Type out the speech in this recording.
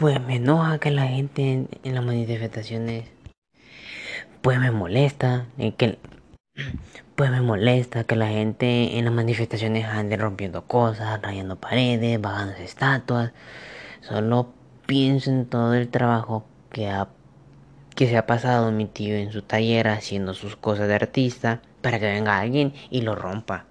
Pues me enoja que la gente en, en las manifestaciones. Pues me molesta. que, pues me molesta que la gente en las manifestaciones ande rompiendo cosas, rayando paredes, bajando estatuas. Solo pienso en todo el trabajo que ha que se ha pasado mi tío en su taller haciendo sus cosas de artista para que venga alguien y lo rompa.